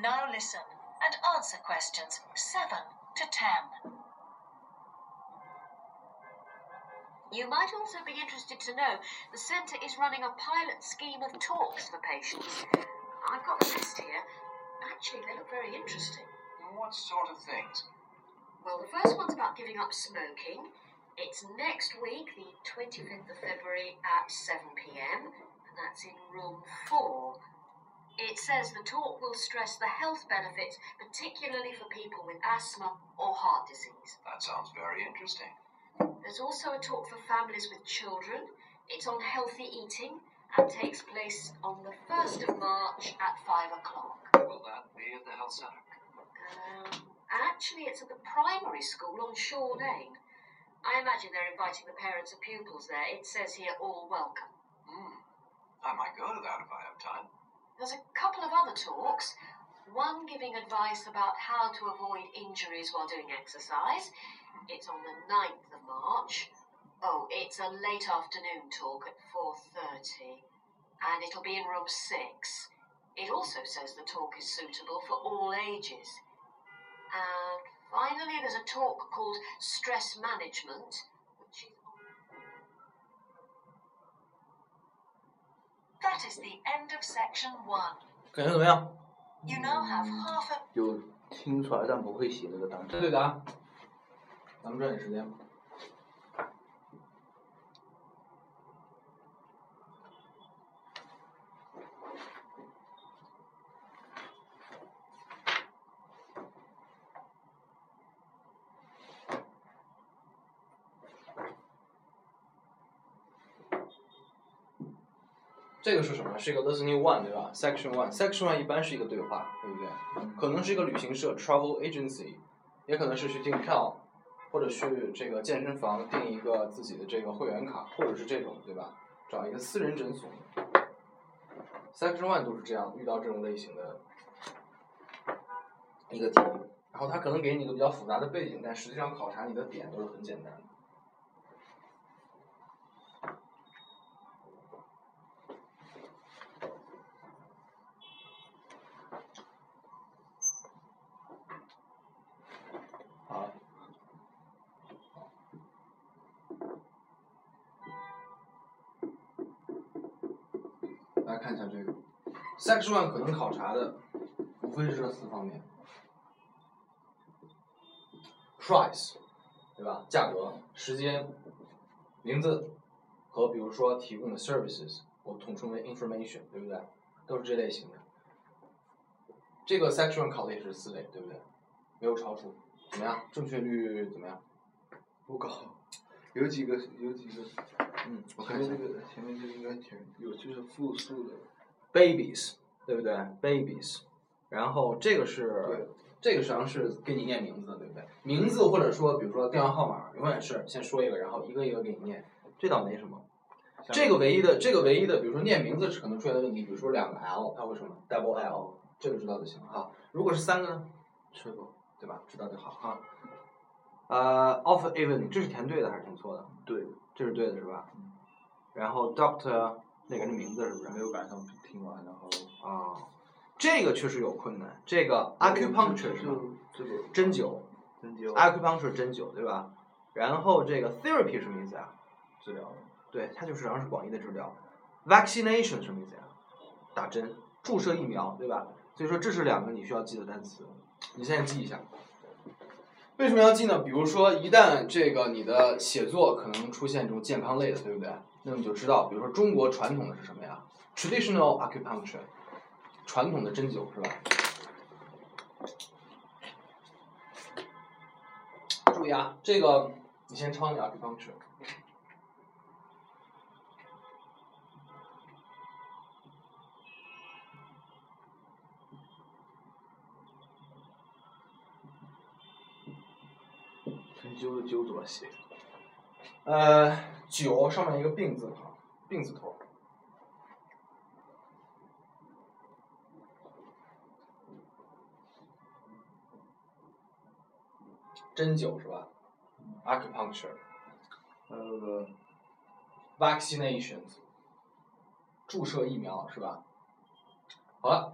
Now listen and answer questions 7 to 10. You might also be interested to know the centre is running a pilot scheme of talks for patients. I've got the list here. Actually, they look very interesting. What sort of things? Well, the first one's about giving up smoking. It's next week, the 25th of February at 7 pm, and that's in room 4. It says the talk will stress the health benefits, particularly for people with asthma or heart disease. That sounds very interesting. There's also a talk for families with children. It's on healthy eating and takes place on the 1st of March at 5 o'clock. Will that be at the health center? Um, actually, it's at the primary school on Shore Lane. I imagine they're inviting the parents of pupils there. It says here, all welcome. Hmm. I might go to that if I have time. There's a couple of other talks. One giving advice about how to avoid injuries while doing exercise. It's on the 9th of March. Oh, it's a late afternoon talk at 4.30. And it'll be in room 6. It also says the talk is suitable for all ages. And finally, there's a talk called Stress Management, That is the end of section one. 感觉怎么样？You now have half a 有听出来但不会写这个单词。对答。咱们抓紧时间吧。这个是什么？是一个 listening one 对吧？section one，section one 一般是一个对话，对不对？可能是一个旅行社 travel agency，也可能是去订票，或者去这个健身房订一个自己的这个会员卡，或者是这种对吧？找一个私人诊所。section one 都是这样，遇到这种类型的一个题，然后他可能给你一个比较复杂的背景，但实际上考察你的点都是很简单的。，section 可能考察的无非是这四方面：price，对吧？价格、时间、名字和比如说提供的 services，我统称为 information，对不对？都是这类型的。这个 section 考的也是四类，对不对？没有超出，怎么样？正确率怎么样？不高，有几个有几个，嗯，我看这个前面这个应该填有就是复数的，babies，对不对？babies，然后这个是对这个实际上是给你念名字，对不对？名字或者说比如说电话号码，永远是先说一个，然后一个一个给你念，这倒没什么。这个唯一的这个唯一的，比如说念名字是可能出现的问题，比如说两个 L，它会什么 double L，这个知道就行了哈。如果是三个呢，是的，对吧？知道就好哈。呃，off even，这是填对的还是填错的？对，这是对的是吧？然后 doctor 那个人的名字是不是？没有赶上听完，然后啊，这个确实有困难。这个 acupuncture 是吧？这个针灸针灸，acupuncture 针灸对吧？然后这个 therapy 什么意思啊？治疗，对，它就实际上是广义的治疗。vaccination 什么意思呀？打针，注射疫苗对吧？所以说这是两个你需要记的单词，你现在记一下。为什么要记呢？比如说，一旦这个你的写作可能出现这种健康类的，对不对？那么你就知道，比如说中国传统的是什么呀？traditional acupuncture，传统的针灸是吧？注意啊，这个你先抄你 acupuncture。针灸的灸怎么写？呃，灸上面一个病字旁，病字头。针灸是吧？acupuncture，还有那个 vaccinations，注射疫苗是吧？好了，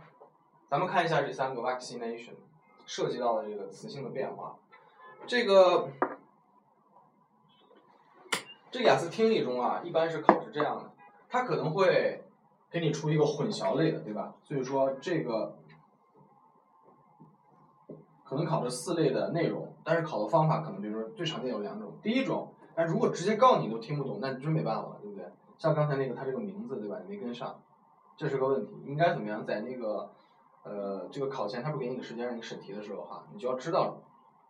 咱们看一下这三个 vaccination 涉及到的这个词性的变化。这个这个雅思听力中啊，一般是考是这样的，它可能会给你出一个混淆类的，对吧？所以说这个可能考这四类的内容，但是考的方法可能就是说最常见有两种，第一种，哎，如果直接告诉你都听不懂，那你真没办法了，对不对？像刚才那个他这个名字对吧，你没跟上，这是个问题，应该怎么样？在那个呃这个考前他不给你个时间让你审题的时候哈，你就要知道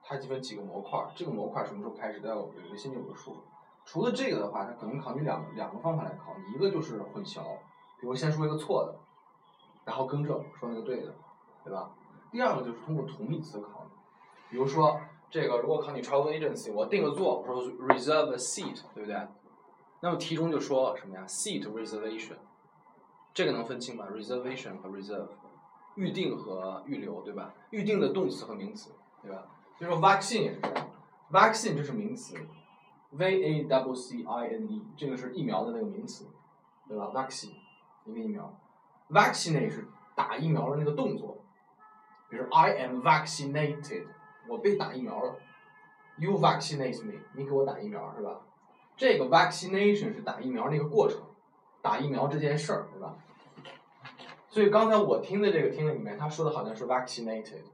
它基本几个模块，这个模块什么时候开始都要有一个心里有个数。除了这个的话，它可能考你两两个方法来考，一个就是混淆，比如先说一个错的，然后更正说那个对的，对吧？第二个就是通过同义词考，比如说这个如果考你 travel agency，我订个座，我说 reserve a seat，对不对？那么题中就说什么呀？seat reservation，这个能分清吧？reservation 和 reserve，预定和预留，对吧？预定的动词和名词，对吧？就说 vaccine 也是这样，vaccine 这是名词，v a w c i n e 这个是疫苗的那个名词，对吧？vaccine 一个疫苗，vaccinate 是打疫苗的那个动作，比如 I am vaccinated，我被打疫苗了，you vaccinate me，你给我打疫苗是吧？这个 vaccination 是打疫苗那个过程，打疫苗这件事儿，对吧？所以刚才我听的这个听力里面，他说的好像是 vaccinated，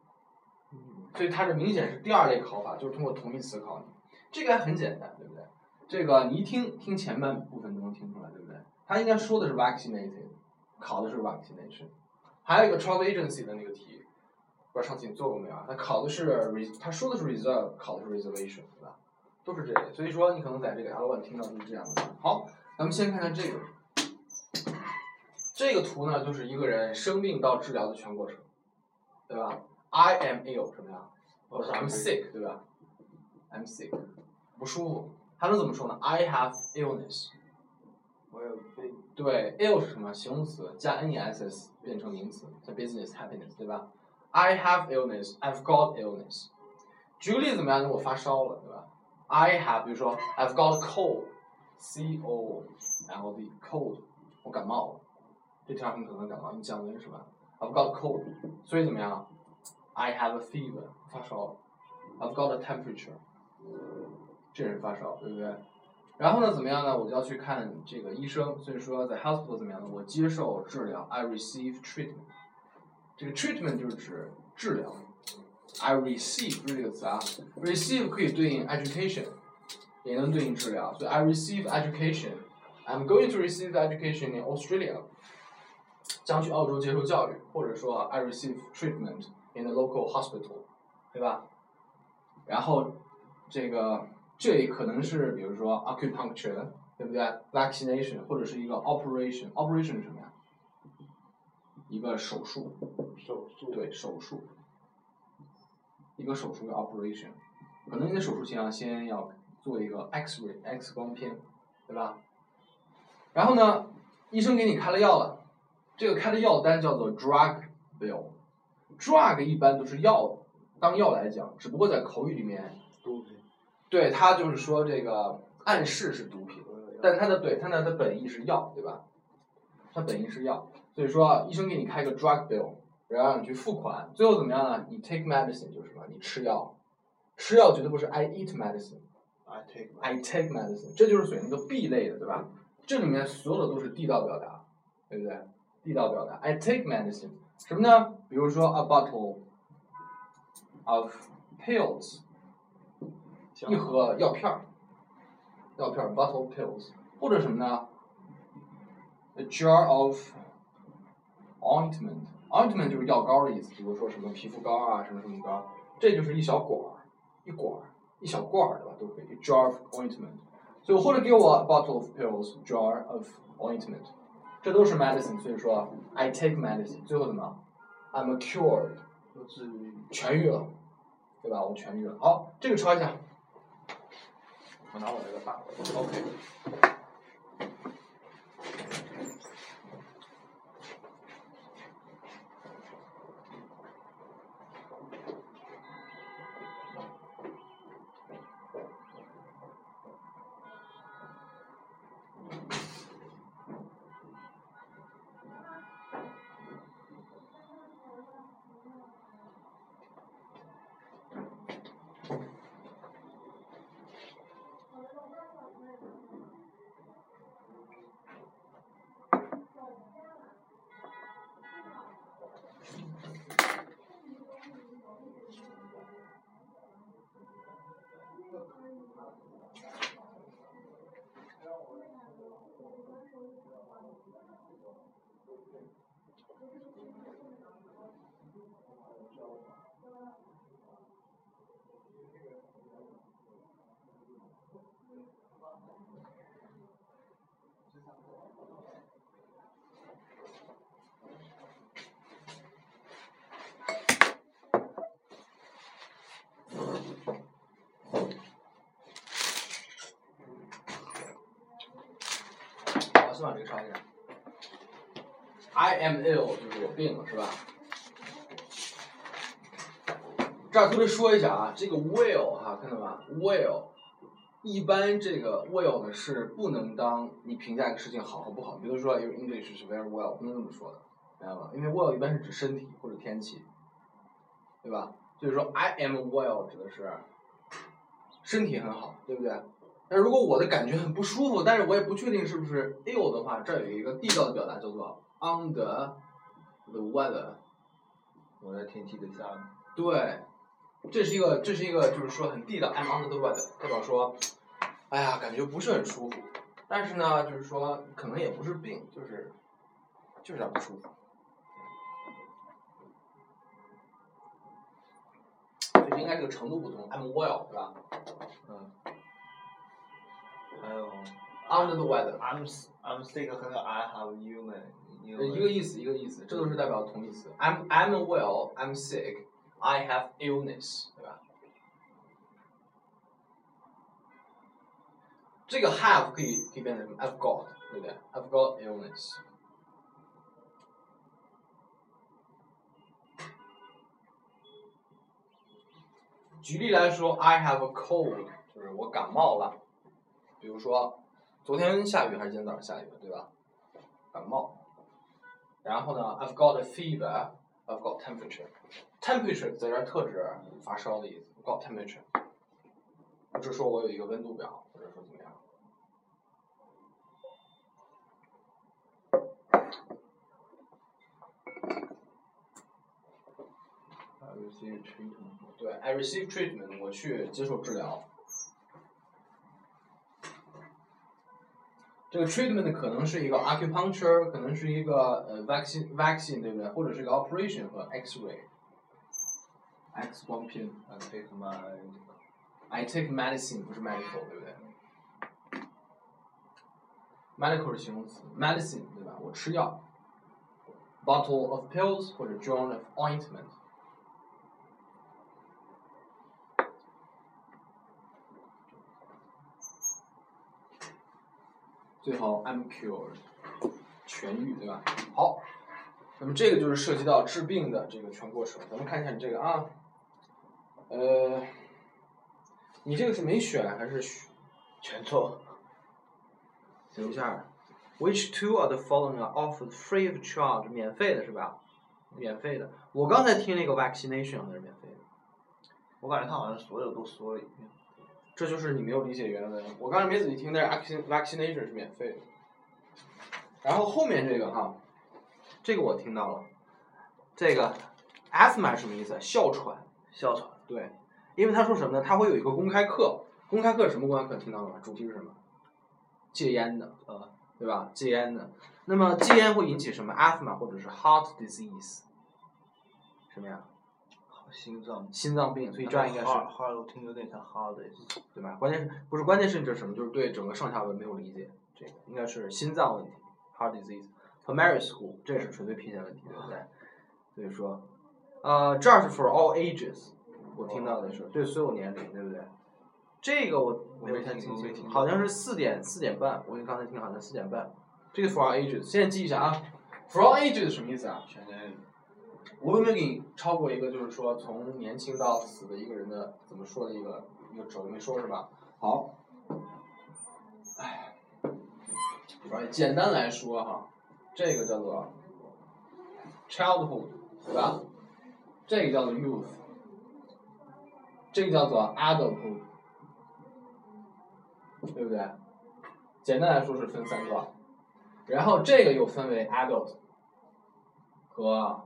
所以它这明显是第二类考法，就是通过同义词考你。这个还很简单，对不对？这个你一听听前半部分都能听出来，对不对？他应该说的是 vaccinated，考的是 vaccination。还有一个 travel agency 的那个题，不知道上次你做过没有啊？他考的是 re，他说的是 reserve，考的是 reservation，对吧？都是这类，所以说你可能在这个 L one 听到就是这样的。好，咱们先看看这个，这个图呢就是一个人生病到治疗的全过程，对吧？I am ill 什么呀？我是 I'm sick，对吧？I'm sick，不舒服，还能怎么说呢？I have illness。我有病，对，ill 是什么？形容词加 n-e-s-s 变成名词，像 business happiness，对吧 ？I have illness, I've got illness。举个例子怎么样？我发烧了，对吧？I have，比如说 I've got a cold，c o l d cold，我感冒了，这条很可能感冒，你降温是吧？I've got a cold，所以怎么样？I have a fever，发烧了。I've got a temperature，这是发烧，对不对？然后呢，怎么样呢？我就要去看这个医生，所以说在 hospital 怎么样呢？我接受治疗，I receive treatment。 这个 treatment 就是指治疗，I receive 就是这个词啊，receive 可以对应 education，也能对应治疗，所以 I receive education。I'm going to receive education in Australia，将去澳洲接受教育，或者说 I receive treatment in a local hospital，对吧？然后这个这里可能是比如说 acupuncture，对不对？vaccination 或者是一个 operation，operation 是什么呀？一个手术， 手术，对手术，一个手术叫 operation，可能你的手术前要先要做一个 X-ray X 光片，对吧？然后呢，医生给你开了药了，这个开的药单叫做 drug bill，drug 一般都是药，当药来讲，只不过在口语里面，毒品，对它就是说这个暗示是毒品，但它的对它的它本意是药，对吧？它本意是药，所以说医生给你开个 drug bill，然后让你去付款，最后怎么样呢？你 take medicine 就是什么？你吃药，吃药绝对不是 I eat medicine。I take I take medicine，这就是属于那个 B 类的，对吧？这里面所有的都是地道表达，对不对？地道表达，I take medicine，什么呢？比如说 a bottle of pills，一盒药片儿，药片儿 bottle pills，或者什么呢？A jar of ointment 就是药膏的意思，比如说什么皮肤膏啊，什么什么膏，这就是一小管儿，一管儿，一小罐儿，对吧？都可以，jar of ointment。所以或者给我 a bottle of pills, jar of ointment，这都是 medicine。所以说 I take medicine，最后怎么？I'm cured，我治愈，痊愈了，对吧？我痊愈了。好，这个抄一下。我拿我这个大，OK。先把这个刷一下。I am ill 就是我病了，是吧？这儿特别说一下啊，这个 will 哈，看到吧？will 一般这个 will 呢是不能当你评价一个事情好和不好，比如说 your English 是 very well，不能这么说的，明白吗？因为 well 一般是指身体或者天气，对吧？就是说 I am well 指的是身体很好，对不对？那如果我的感觉很不舒服，但是我也不确定是不是 ill 的话，这有一个地道的表达叫做 under the weather。我在天气的下。对，这是一个，这是一个，就是说很地道，I'm under the weather，代表说，哎呀，感觉不是很舒服，但是呢，就是说可能也不是病，就是就是有点不舒服。这应该是个程度不同，I'm well，对吧嗯。还有？Under the weather， I'm s- I'm sick 和 I have you 们一呃一个意思，一个意思，这都是代表同义词。I'm I'm well, I'm sick, I have illness，对吧？这个 have 可以可以变成什么？I've got，对不对？I've got illness。举例来说，I have a cold，就是我感冒了。 比如说，昨天下雨还是今天早上下雨，对吧？感冒。然后呢，I've got a fever, I've got temperature。temperature 在这儿特指发烧的意思我 got temperature。我只说我有一个温度表，或者说怎么样。I receive treatment。对，I receive treatment，我去接受治疗。这个 treatment 可能是一个 acupuncture，可能是一个呃 vaccine vaccine，对不对？或者是一个 operation 和 X-ray。X 光片 I take my ，I take medicine 不是 medical，对不对？medical 是形容词，medicine 对吧？我吃药。bottle of pills 或者 jar of ointment。 最好 I'm cured，痊愈，对吧？好，那么这个就是涉及到治病的这个全过程。咱们看一下你这个啊，呃，你这个是没选还是选？全错。等一下，Which two of the following are offered free of charge？免费的是吧？免费的。我刚才听那个 vaccination 好像是免费的，我感觉他好像所有都说了一遍。这就是你没有理解原文。我刚才没仔细听，但是 vaccin vaccination 是免费的。然后后面这个哈，这个我听到了，这个 asthma 是什么意思？哮喘。哮喘。对，因为他说什么呢？他会有一个公开课，公开课是什么公开课？听到了吗？主题是什么？戒烟的，呃，对吧？戒烟的。那么戒烟会引起什么 asthma 或者是 heart disease？什么呀？心脏。心脏病，所以这样应该是哈哈，我听有点像哈的意思。对吧？关键是不是关键是这是什么？就是对整个上下文没有理解，这个应该是心脏问题，heart disease。primary school 这是纯粹偏见问题，对不对？所以说，呃，这儿是 for all ages，我听到的是对所有年龄，对不对？这个我我没太听没听好像是四点四点半，我刚才听好像四点半。这个 for all ages，现在记一下啊，for all ages 什么意思啊？全年我我有没给你超过一个，就是说从年轻到死的一个人的怎么说的一个一个轴？没说是吧？好，哎，反正简单来说哈，这个叫做 childhood，对吧？这个叫做 youth，这个叫做 adulthood，对不对？简单来说是分三段，然后这个又分为 adult 和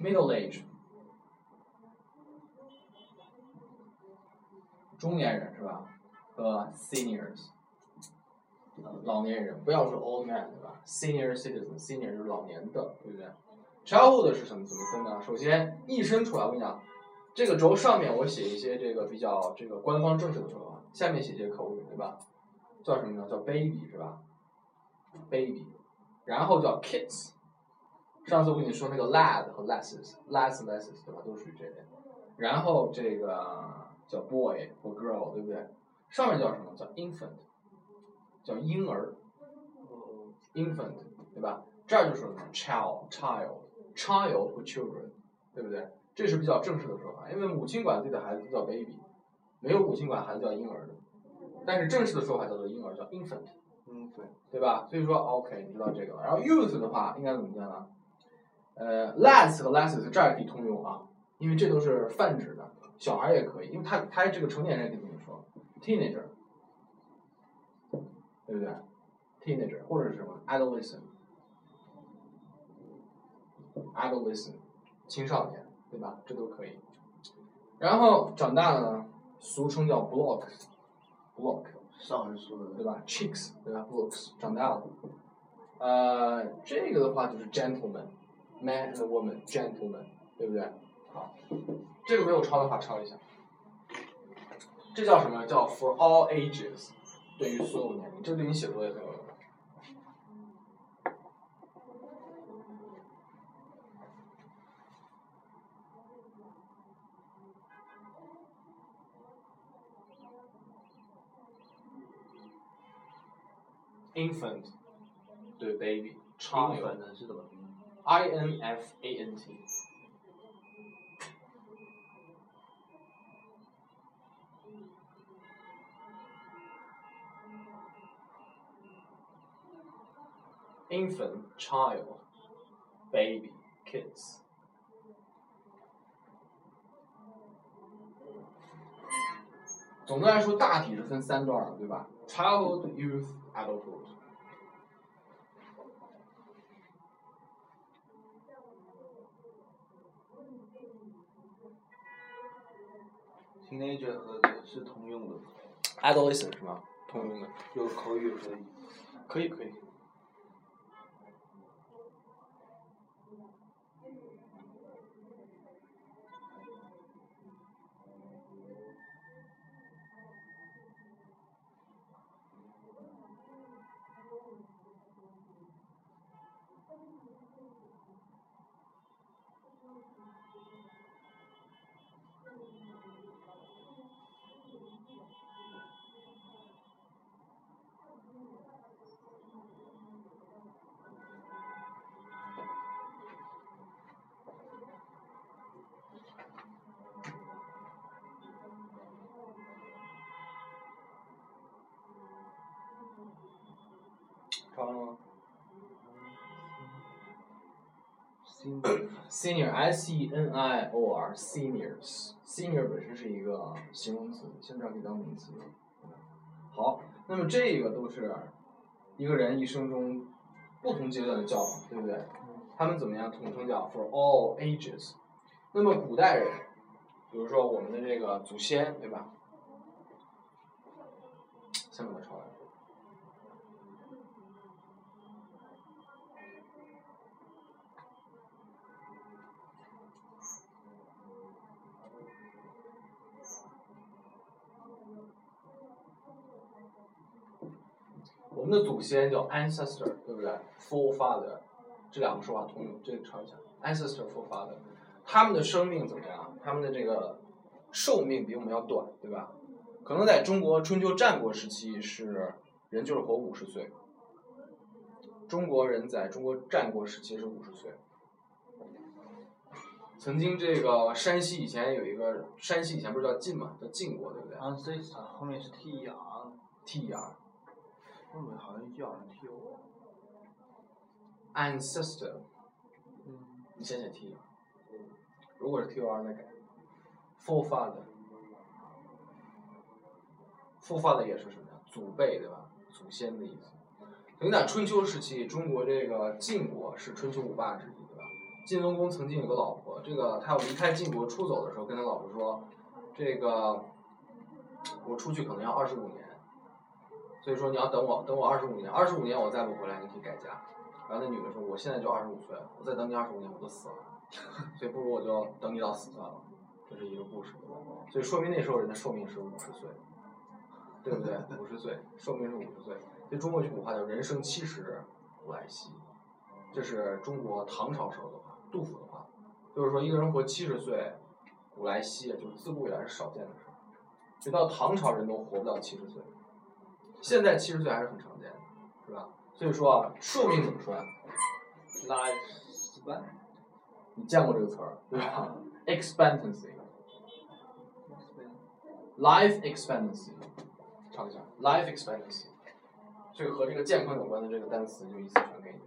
middle age，中年人是吧？和 seniors，老年人，不要说 old man 对吧？senior citizen，senior 就是老年的，对不对？childhood 是什么怎么分呢？首先一生出来，我跟你讲，这个轴上面我写一些这个比较这个官方正式的说法，下面写一些口语，对吧？叫什么呢？叫 baby 是吧？baby，然后叫 kids。上次我跟你说那个 lad 和 lasses，lads lasses 对吧？都属于这类。然后这个叫 boy 或 girl 对不对？上面叫什么？叫 infant，叫婴儿，infant 对吧？这儿就说什么 child，child，child 或 children，对不对？这是比较正式的说法，因为母亲管自己的孩子叫 baby，没有母亲管孩子叫婴儿的。但是正式的说法叫做婴儿，叫 infant，嗯，对，对吧？所以说 OK，你知道这个了。然后 youth 的话应该怎么念呢？呃，less 和 lesses 这儿可以通用啊，因为这都是泛指的，小孩也可以，因为他他这个成年人可以这么说，teenager，对不对？teenager 或者是什么 adolescent，adolescent，青少年，对吧？这都可以。然后长大了呢，俗称叫 block，block，上回说的对吧？chicks，对吧？blocks，长大了。呃，这个的话就是 gentleman，man and woman，gentleman，对不对？好，这个没有抄的话抄一下。这叫什么？叫 for all ages，对于所有年龄，这对你写作也很有用。infant，对 baby，child，英文的是怎么拼？I N F A N T. Infant, child, baby, kids. Childhood, youth, adulthood。Teenager 和这是通用的，adolescent 是吗？通用的。有口语可以。可以可以。senior？Senior, S E N I O R, seniors. Senior 本身是一个形容词，现在可以当名词。好，那么这个都是一个人一生中不同阶段的教养，对不对？他们怎么样统称叫 for all ages？那么古代人，比如说我们的这个祖先，对吧？先把它抄来。们的祖先叫 ancestor，对不对？forefather，这两个说法通用，这个抄一下。ancestor forefather，他们的生命怎么样？他们的这个寿命比我们要短，对吧？可能在中国春秋战国时期是人就是活五十岁，中国人在中国战国时期是五十岁。曾经这个山西以前有一个山西以前不是叫晋嘛，叫晋国，对不对 ancestor 后面是 t r，？T R 后面好像叫人 t o。ancestor，嗯，你先写 T，如果是 T O R 再改，forefather。forefather 也是什么呀？祖辈对吧？祖先的意思。等于在春秋时期，中国这个晋国是春秋五霸之一，对吧？晋文公曾经有个老婆，这个他要离开晋国出走的时候，跟他老婆说，这个我出去可能要二十五年，所以说你要等我等我二十五年，二十五年我再不回来，你可以改嫁。然后那女的说：“我现在就二十五岁，我再等你二十五年我就死了，所以不如我就等你到死算了。”这是一个故事，所以说明那时候人的寿命是五十岁，对不对？五十岁，寿命是五十岁。所以中国有句古话叫“人生七十古来稀”，这是中国唐朝时候的话，杜甫的话，就是说一个人活七十岁，古来稀，就是自古以来是少见的事儿。直到唐朝人都活不到七十岁，现在七十岁还是很常见的，是吧？所以说啊，寿命怎么说呀、lifespan 你见过这个词儿，对吧？expectancy，life expectancy，唱一下，life expectancy，这个和这个健康有关的这个单词就一次全给你了。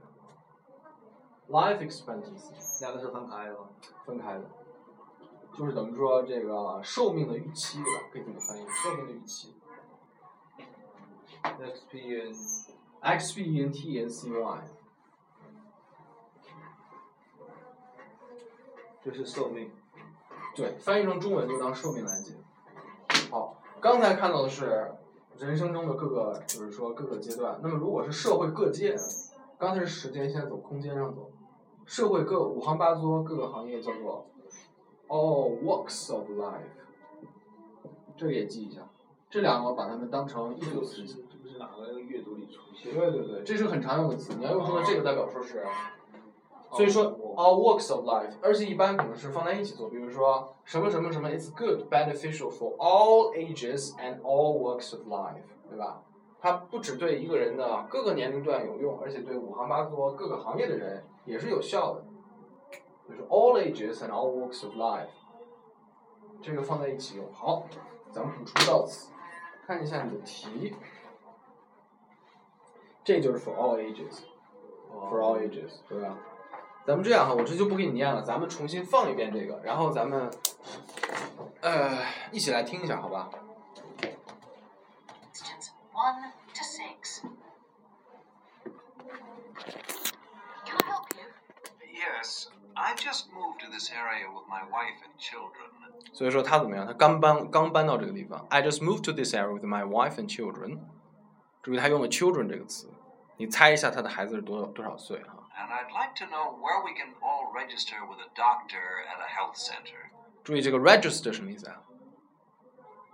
life expectancy 两个是分开的吗？分开的，就是等于说这个寿命的预期，对吧？可以这么翻译，寿命的预期。X P N X P E N T N C Y，这是寿命。对，翻译成中文就当寿命来解。好，刚才看到的是人生中的各个，就是说各个阶段。那么如果是社会各界，刚才是时间，现在走空间上走，社会各五行八作各个行业叫做 all walks of life，这个也记一下。这两个把它们当成一组词哪个阅读里出现？对对对，这是很常用的词。你要用说这个代表说是，所以哦说 all walks of life，而且一般可能是放在一起做，比如说什么什么什么，it's good beneficial for all ages and all walks of life，对吧？它不只对一个人的各个年龄段有用，而且对五行八作各个行业的人也是有效的。就是 all ages and all walks of life，这个放在一起用。好，咱们补充到此，看一下你的题。这就是 for all ages。for all ages，对吧？咱们这样哈，我这就不给你念了，咱们重新放一遍这个，然后咱们呃一起来听一下，好吧？ Questions 1 to 6. Can I help you? Yes, I just moved to this area with my wife and children. 所以说他怎么样？他刚搬刚搬到这个地方。I just moved to this area with my wife and children。 注意他用了 children 这个词，你猜一下他的孩子是多多少岁哈？And I'd like to know where we can all register with a doctor at a health center. 注意这个 register 什么意思啊？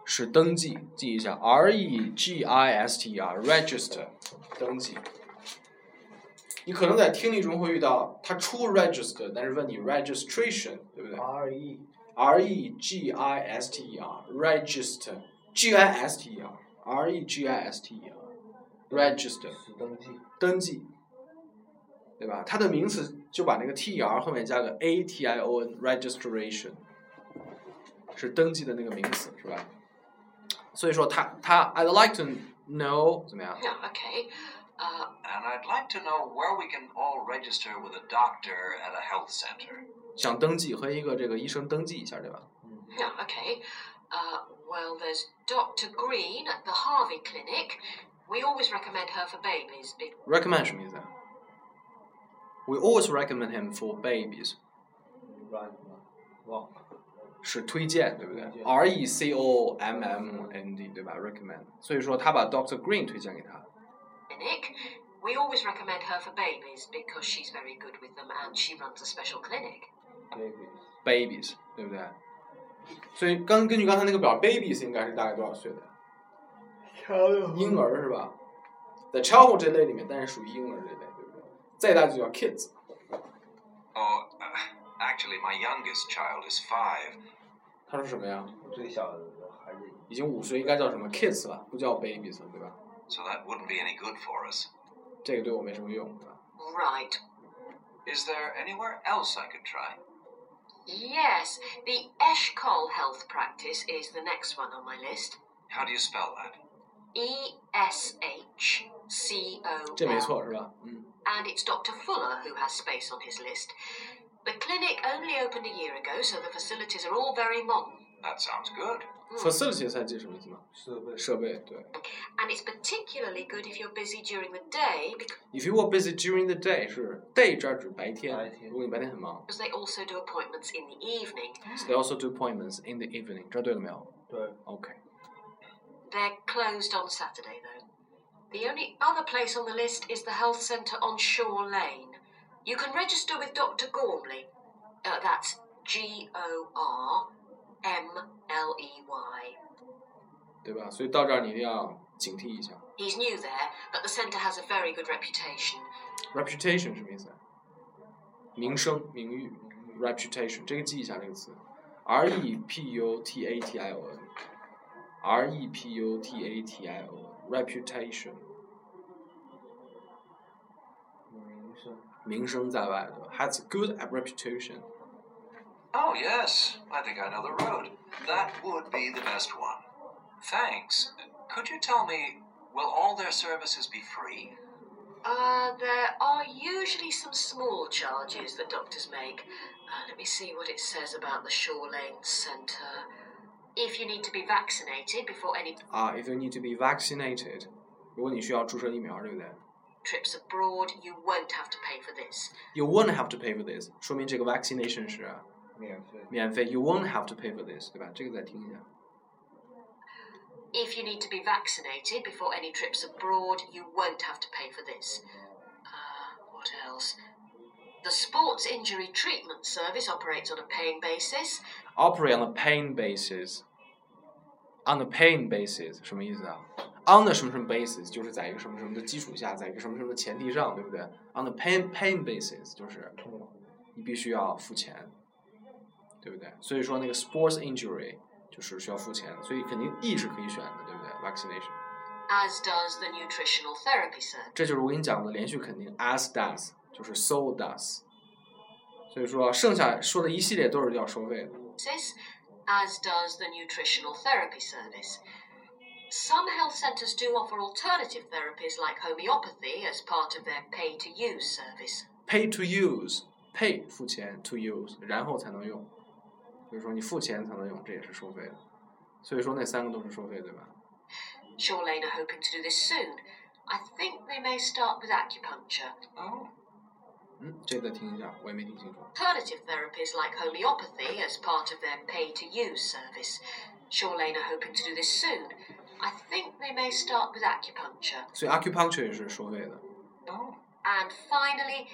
是登记，记一下，R E G I S T E R，register，登记。你可能在听力中会遇到他出 register，但是问你 registration，对不对 R E？R E G I S T E R，register，G I S T E R，R E G I S T E R，register，是登记。登记，对吧？它的名词就把那个 T R 后面加个 A T I O N，registration，是登记的那个名词，是吧？所以说他他 I'd like to know 怎么样？ Yeah, okay. Uh, And I'd like to know where we can all register with a doctor at a health center. 想登记和一个这个医生登记一下，对吧？ yeah, okay. Uh, well, there's Dr. Green at the Harvey Clinic. We always recommend her for babies. Be- recommend 什么意思啊？We always recommend him for babies， Right 忘是推荐，对不对推荐？R E C O M M N D，对吧？recommend，所以说他把 Dr. Green 推荐给他。 clinic. We always recommend her for babies because she's very good with them and she runs a special clinic. baby babies，对不对？所以刚根据刚才那个表，babies 应该是大概多少岁的？ 婴儿是吧？在 childhood 这类里面，但是属于婴儿这类，对不对？再大就叫 kids。 Oh, uh, actually, my youngest child is five. 他说什么呀？最小的孩子已经五岁，应该叫什么 kids 了，不叫 babies 了，对吧？ So that wouldn't be any good for us. 这个对我没什么用，对吧？ Right. Is there anywhere else I could try? Yes, the Eshkol Health Practice is the next one on my list. How do you spell that? E S H C O 这没 L. 错，是吧？嗯。 And it's Dr. Fuller who has space on his list. The clinic only opened a year ago, so the facilities are all very modern. That sounds good. facility 才记什么意思吗？设备设备，对。 And it's particularly good if you're busy during the day because If you were busy during the day，是 day 这儿指白天。白天如果你白天很忙 they also do appointments in the evening. so，they also do appointments in the evening。这儿对了没有对？OK。 They're closed on Saturday, though. The only other place on the list is the health centre on Shore Lane. You can register with Dr. Gormley. Uh, that's G O R M L E Y. 对吧？所以到这儿你一定要警惕一下。 He's new there, but the centre has a very good reputation. reputation 什么意思？名声、名誉，reputation 这个记一下这个词，r e p u t a t i o n，r e p u t a t i o n，reputation 名声。名声在外，对吧？has a good reputation。 Oh, yes. I think I know the road. That would be the best one. Thanks. Could you tell me, will all their services be free? Uh, there are usually some small charges that doctors make. Uh, let me see what it says about the Shore Lane Centre. If you need to be vaccinated before any 啊，if you need to be vaccinated，如果你需要注射疫苗，对不对 trips abroad, you won't have to pay for this. ？You won't have to pay for this，说明这个 vaccination 是免费。免费。You won't have to pay for this，对吧？这个再听一下。 If you need to be vaccinated before any trips abroad, you won't have to pay for this. Uh, what else? The Sports Injury Treatment Service operates on a paying basis. operate on a paying basis。on a paying basis 什么意思啊？on the 什么什么 basis 就是在一个什么什么的基础下，在一个什么什么的前提上，对不对？on the paying paying basis 就是你必须要付钱，对不对？所以说那个 sports injury 就是需要付钱的，所以肯定 E 是可以选的，对不对？vaccination， as does the nutritional therapy service. 这就是我跟你讲的连续肯定 as does 就是 so does，所以说剩下说的一系列都是要收费的。 as does the nutritional therapy service. Some health centres do offer alternative therapies like homeopathy as part of their pay to use service. pay to use pay 付钱 to use 然后才能用，就是说你付钱才能用，这也是收费的。所以说那三个都是收费，对吧？ Shore Lane are hoping to do this soon. I think they may start with acupuncture. Oh, 嗯，这个再听一下，我也没听清楚。 Alternative therapies like homeopathy as part of their pay to use service. Shore Lane are hoping to do this soon. I think they may start with acupuncture. 所以 acupuncture 也是收费的。 oh. And finally,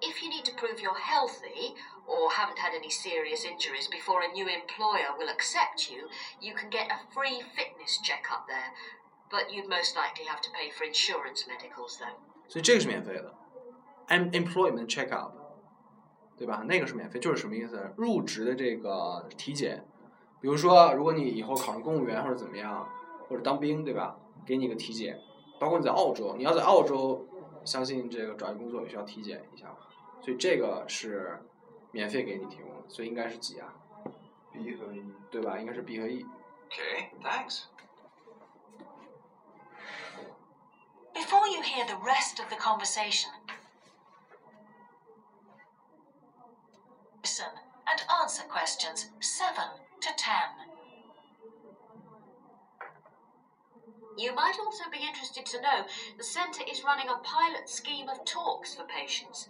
if you need to prove you're healthy or haven't had any serious injuries before a new employer will accept you, you can get a free fitness checkup there. But you'd most likely have to pay for insurance medicals though. 所以这个是免费的 ，em employment checkup，对吧？那个是免费，就是什么意思？入职的这个体检，比如说，如果你以后考上公务员或者怎么样，或者当兵，对吧？给你个体检，包括你在澳洲，你要在澳洲，相信这个找一工作也需要体检一下吧。所以这个是免费给你提供的，所以应该是几啊？ B 和 E。对吧？应该是 B 和 E。 Okay, thanks. Before you hear the rest of the conversation, answer questions 7 to 10. You might also be interested to know the centre is running a pilot scheme of talks for patients.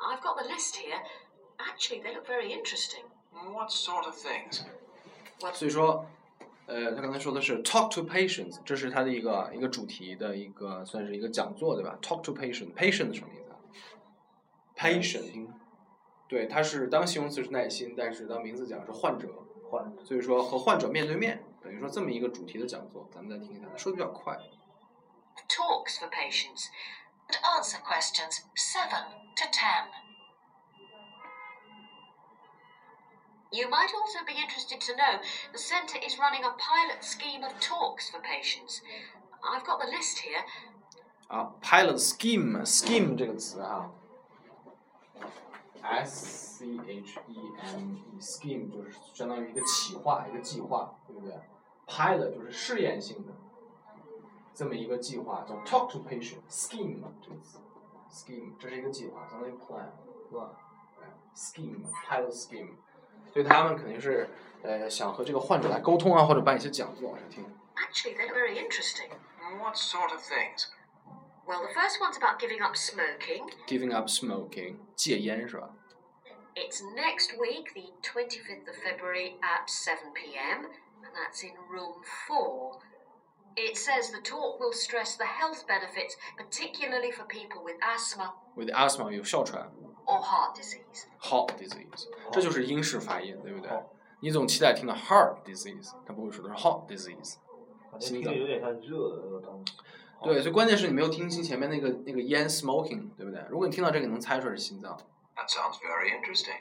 I've got the list here. Actually, they look very interesting. What sort of things? 所以说，呃，他刚才说的是 talk to patients，这是他的一个一个主题的一个算是一个讲座，对吧？talk to patient，patient 什么意思啊？patient， 对，它是当形容词是耐心，但是当名词讲是患者，换。所以说和患者面对面，等于说这么一个主题的讲座，咱们再听一下，他说的比较快。Talks for patients. And answer questions seven to ten. You might also be interested to know the centre is running a pilot scheme of talks for patients. I've got the list here. 啊，pilot scheme，scheme 这个词啊，S C H E M E，scheme 就是相当于一个企划，一个计划，对不对？pilot 就是试验性的这么一个计划，叫 talk to patient，scheme 这个词，scheme 这是一个计划，相当于 plan，是吧？哎，scheme，pilot scheme，所以他们肯定是呃想和这个患者来沟通啊，或者办一些讲座，我听。Actually, they look very interesting. What sort of things? Well, the first one's about giving up smoking. Giving up smoking，戒烟是吧？ It's next week, the 25th of February at 7 pm, and that's in room 4. It says the talk will stress the health benefits, particularly for people with asthma with asthma 有哮喘 or heart disease. heart disease，这就是英式发音，对不对好？你总期待听到 heart disease，他不会说的是 heart disease。反正听着有点像热的那个东西。 对，所以关键是你没有听清前面那个那个烟 smoking，对不对？如果你听到这个，能猜出来是心脏。 That sounds very interesting.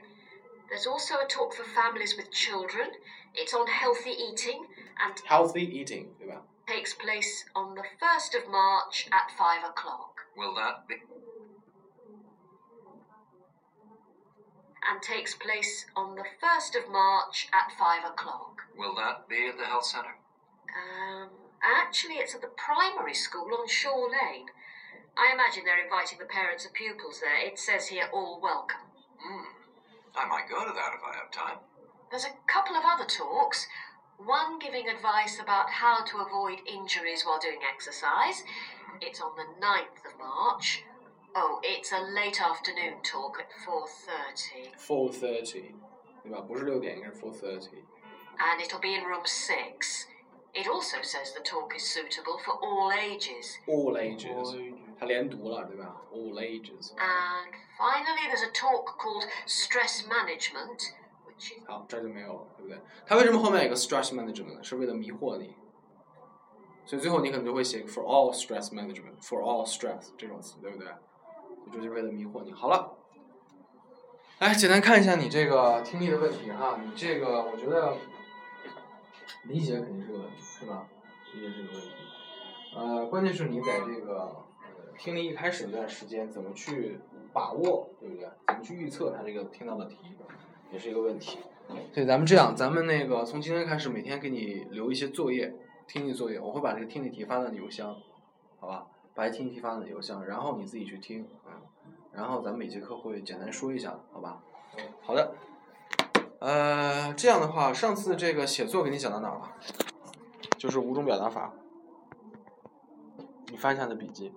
There's also a talk for families with children. It's on healthy eating and healthy eating，对吧？ takes place on the 1st of March at 5 o'clock. Will that be? And takes place on the 1st of March at 5 o'clock. Will that be at the health center? Um, actually, it's at the primary school on Shore Lane. I imagine they're inviting the parents of pupils there. It says here, all welcome. Hmm. I might go to that if I have time. There's a couple of other talks. One giving advice about how to avoid injuries while doing exercise. It's on the 9th of March. Oh, it's a late afternoon talk at 4:30, Four thirty，对吧？不是六点，应该是 four thirty。 and it'll be in room 6. It also says the talk is suitable for all ages. All ages，他连读了，对吧？All ages。 And finally, there's a talk called stress management, which is 好，这儿就没有了，对不对？他为什么后面有个 stress management 呢？是为了迷惑你，所以最后你可能就会写 for all stress management，for all stress 这种词，对不对？这就是为了迷惑你。好了，来简单看一下你这个听力的问题哈，你这个我觉得理解肯定是个问题， 是吧？理解是个问题。呃，关键是你在这个听力一开始这段时间怎么去把握，对不对？怎么去预测它这个听到的题，也是一个问题。所以咱们这样，咱们那个从今天开始每天给你留一些作业，听力作业，我会把这个听力题发到你邮箱，好吧？把听力题发到你邮箱，然后你自己去听，嗯，然后咱们每节课会简单说一下，好吧？好的。呃，这样的话，上次这个写作给你讲到哪儿了？就是五种表达法。你翻一下你的笔记。